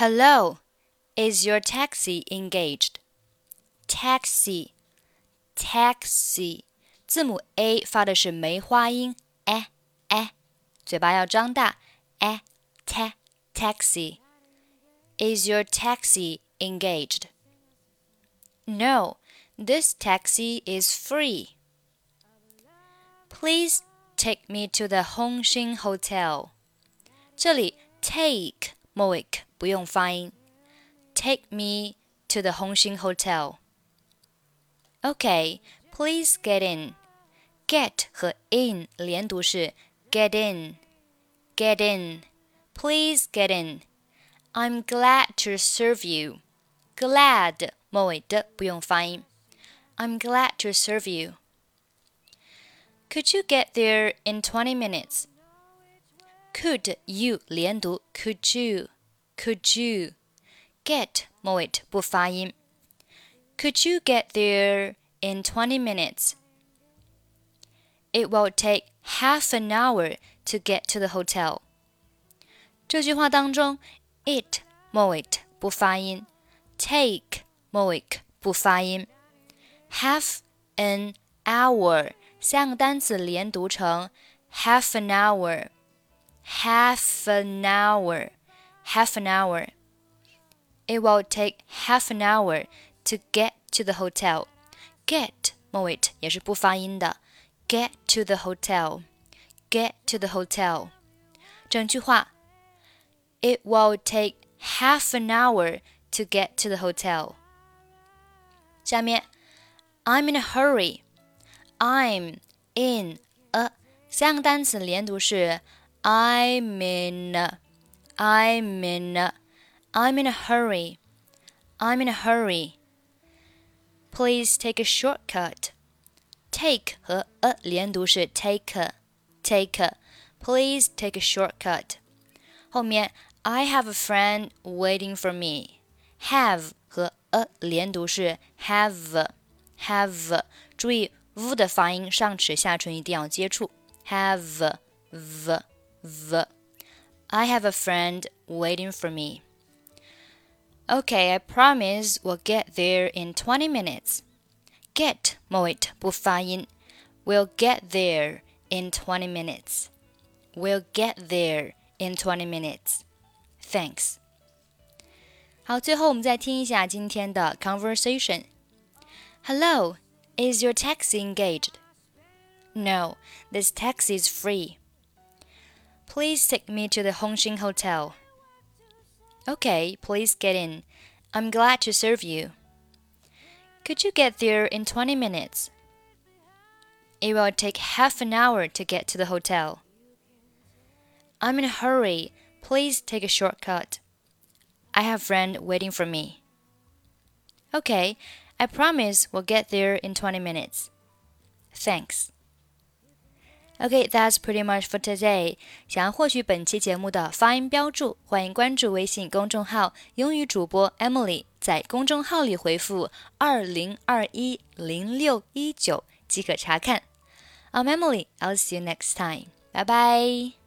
Hello, is your taxi engaged? Taxi, taxi，字母 a 发的是梅花音，eh eh，嘴巴要张大，eh ta taxi. Is your taxi engaged? No, this taxi is free. Please take me to the Hongxin Hotel. 这里 take 末尾不用发音。Take me to the Hongxin Hotel. Okay, please get in. Get 和 in 连读是 get in, get in. Please get in. I'm glad to serve you. Glad 末尾的不用发音。I'm glad to serve you. Could you get there in 20 minutes? Could you 连读？Could you? Could you? Get 末尾不发音。Could you get there in 20 minutes? It will take half an hour to get to the hotel. 这句话当中，it 末尾不发音，take 末尾不发音，half an hour 三个单词连读成 half an hour，half an hour，half an hour。It will take half an hour to get to the hotel. Get 末尾也是不发音的，get to the hotel. Get to the hotel. 整句话，It will take half an hour to get to the hotel. 下面，I'm in a hurry. I'm in a 三个单词连读是 I'm in a, I'm in a, I'm in a hurry. I'm in a hurry. Please take a shortcut. Take 和 a 连读是 take a, take a. Please take a shortcut. 后面 I have a friend waiting for me. Have 和 a 连读是 have, have. 注意 v 的发音，上齿下唇一定要接触。Have, v, v. I have a friend waiting for me. Okay, I promise we'll get there in 20 minutes. Get 末尾不发音。We'll get there in 20 minutes. We'll get there in 20 minutes. Thanks. 好，最后我们再听一下今天的 conversation. Hello, is your taxi engaged? No, this taxi is free. Please take me to the Hongxing Hotel. Okay, please get in. I'm glad to serve you. Could you get there in 20 minutes? It will take half an hour to get to the hotel. I'm in a hurry. Please take a shortcut. I have a friend waiting for me. Okay, I promise we'll get there in 20 minutes. Thanks. Okay, that's pretty much for today. 想要获取本期节目的发音标注，欢迎关注微信公众号“英语主播 Emily”。在公众号里回复“二零二一零六一九”即可查看。I'm Emily. I'll see you next time. Bye bye.